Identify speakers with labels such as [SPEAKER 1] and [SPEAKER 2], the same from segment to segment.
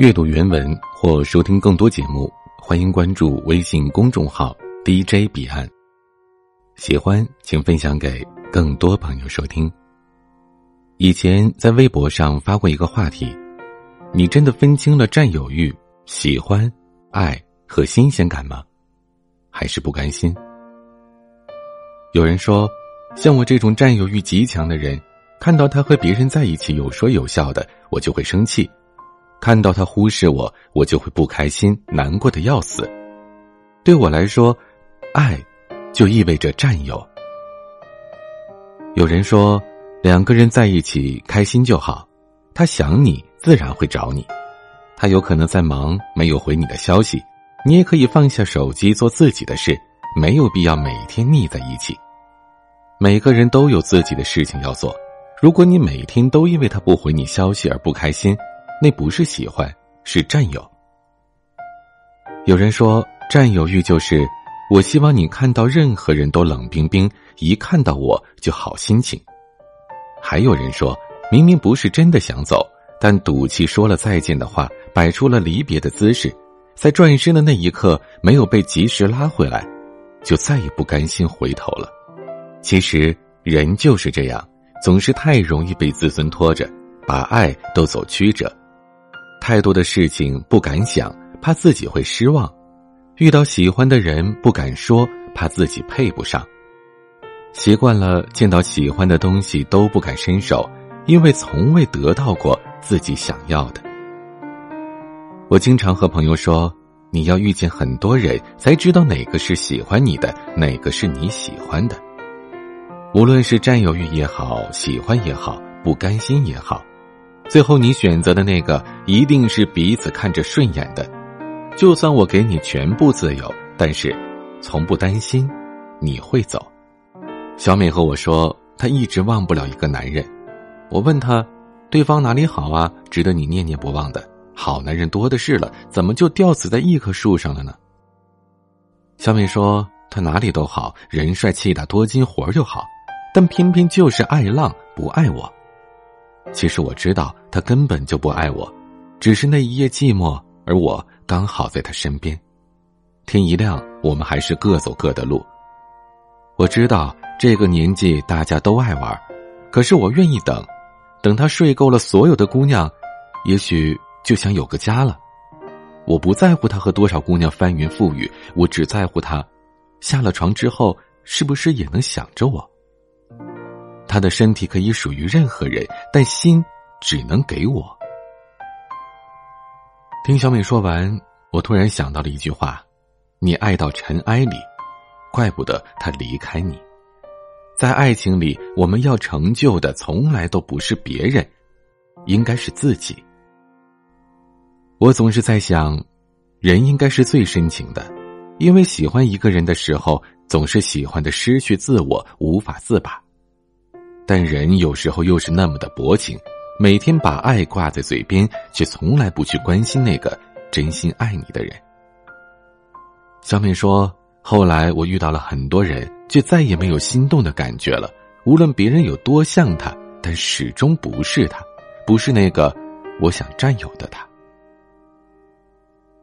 [SPEAKER 1] 阅读原文或收听更多节目，欢迎关注微信公众号 DJ 彼岸。喜欢请分享给更多朋友收听。以前在微博上发过一个话题：你真的分清了占有欲、喜欢、爱和新鲜感吗？还是不甘心？有人说，像我这种占有欲极强的人，看到他和别人在一起有说有笑的，我就会生气。看到他忽视我，我就会不开心、难过的要死。对我来说，爱就意味着占有。有人说，两个人在一起开心就好，他想你自然会找你。他有可能在忙，没有回你的消息，你也可以放下手机做自己的事，没有必要每天腻在一起。每个人都有自己的事情要做，如果你每天都因为他不回你消息而不开心。那不是喜欢，是占有。有人说，占有欲就是我希望你看到任何人都冷冰冰，一看到我就好心情。还有人说，明明不是真的想走，但赌气说了再见的话，摆出了离别的姿势，在转身的那一刻没有被及时拉回来，就再也不甘心回头了。其实人就是这样，总是太容易被自尊拖着，把爱都走曲折。太多的事情不敢想，怕自己会失望；遇到喜欢的人不敢说，怕自己配不上。习惯了见到喜欢的东西都不敢伸手，因为从未得到过自己想要的。我经常和朋友说：“你要遇见很多人，才知道哪个是喜欢你的，哪个是你喜欢的。无论是占有欲也好，喜欢也好，不甘心也好。”最后，你选择的那个一定是彼此看着顺眼的。就算我给你全部自由，但是从不担心你会走。小美和我说，她一直忘不了一个男人。我问她，对方哪里好啊，值得你念念不忘的？好男人多的是了，怎么就吊死在一棵树上了呢？小美说，他哪里都好，人帅气大多金，活又好，但偏偏就是爱浪，不爱我。其实我知道他根本就不爱我，只是那一夜寂寞，而我刚好在他身边。天一亮，我们还是各走各的路。我知道这个年纪大家都爱玩，可是我愿意等，等他睡够了所有的姑娘，也许就想有个家了。我不在乎他和多少姑娘翻云覆雨，我只在乎他下了床之后是不是也能想着我。他的身体可以属于任何人，但心只能给我。听小美说完，我突然想到了一句话：“你爱到尘埃里，怪不得他离开你。”在爱情里，我们要成就的从来都不是别人，应该是自己。我总是在想，人应该是最深情的，因为喜欢一个人的时候，总是喜欢的失去自我，无法自拔。但人有时候又是那么的薄情，每天把爱挂在嘴边，却从来不去关心那个真心爱你的人。小美说：“后来我遇到了很多人，却再也没有心动的感觉了。无论别人有多像他，但始终不是他，不是那个我想占有的他。”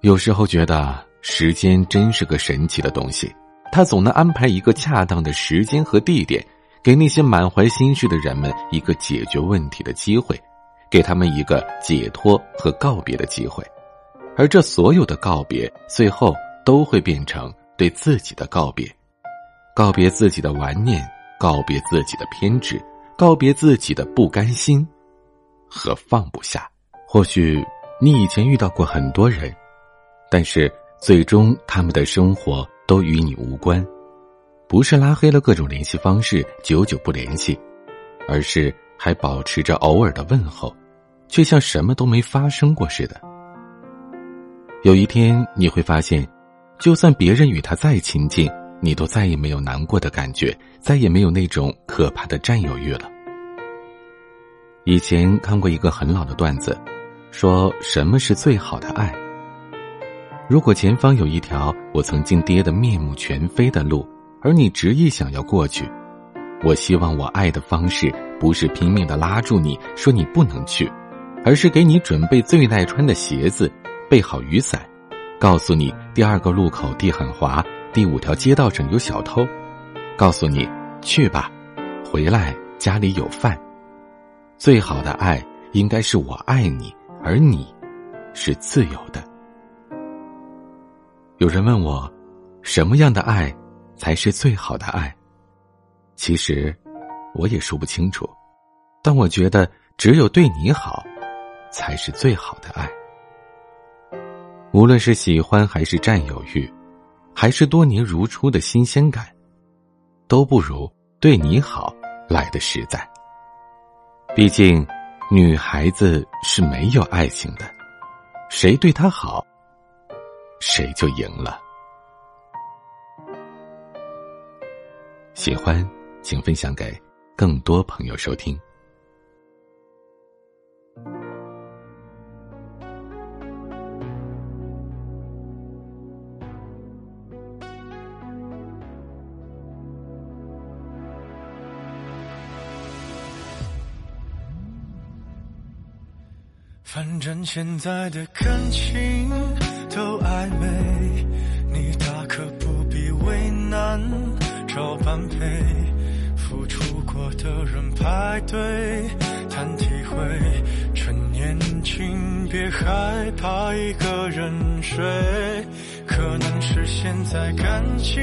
[SPEAKER 1] 有时候觉得时间真是个神奇的东西，他总能安排一个恰当的时间和地点。给那些满怀心事的人们一个解决问题的机会，给他们一个解脱和告别的机会，而这所有的告别，最后都会变成对自己的告别，告别自己的顽念，告别自己的偏执，告别自己的不甘心和放不下。或许你以前遇到过很多人，但是最终他们的生活都与你无关。不是拉黑了各种联系方式，久久不联系，而是还保持着偶尔的问候，却像什么都没发生过似的。有一天你会发现，就算别人与他再亲近，你都再也没有难过的感觉，再也没有那种可怕的占有欲了。以前看过一个很老的段子，说什么是最好的爱？如果前方有一条我曾经跌得面目全非的路。而你执意想要过去，我希望我爱的方式不是拼命的拉住你说你不能去，而是给你准备最耐穿的鞋子，备好雨伞，告诉你第二个路口地很滑，第五条街道上有小偷，告诉你去吧，回来家里有饭。最好的爱应该是我爱你，而你是自由的。有人问我，什么样的爱才是最好的爱？其实我也说不清楚，但我觉得只有对你好。才是最好的爱。无论是喜欢还是占有欲，还是多年如初的新鲜感，都不如对你好来的实在。毕竟，女孩子是没有爱情的，谁对她好，谁就赢了。喜欢，请分享给更多朋友收听。
[SPEAKER 2] 反正现在的感情都暧昧，你大可不必为难要般配。付出过的人排队谈体会，趁年轻别害怕一个人睡。可能是现在感情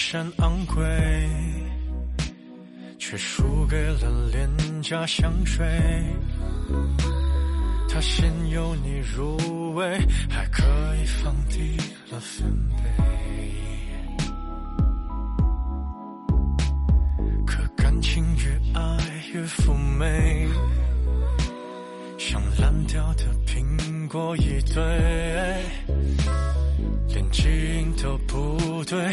[SPEAKER 2] 山昂贵，却输给了廉价香水。它先由你入味，还可以放低了分贝。可感情越爱越妩媚，像烂掉的苹果一堆。连基因都不对，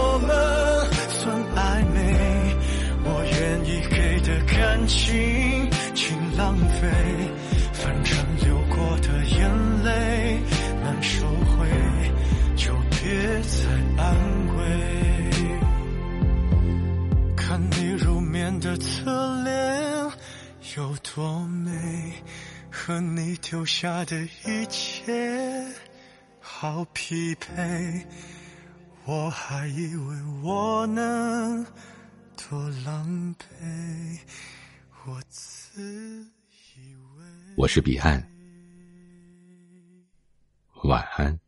[SPEAKER 2] 的感情，请浪费。反正流过的眼泪难收回，就别再安慰。看你入眠的侧脸有多美，和你丢下的一切好匹配。我还以为我能。多狼狈，我自以为
[SPEAKER 1] 我是彼岸，晚安。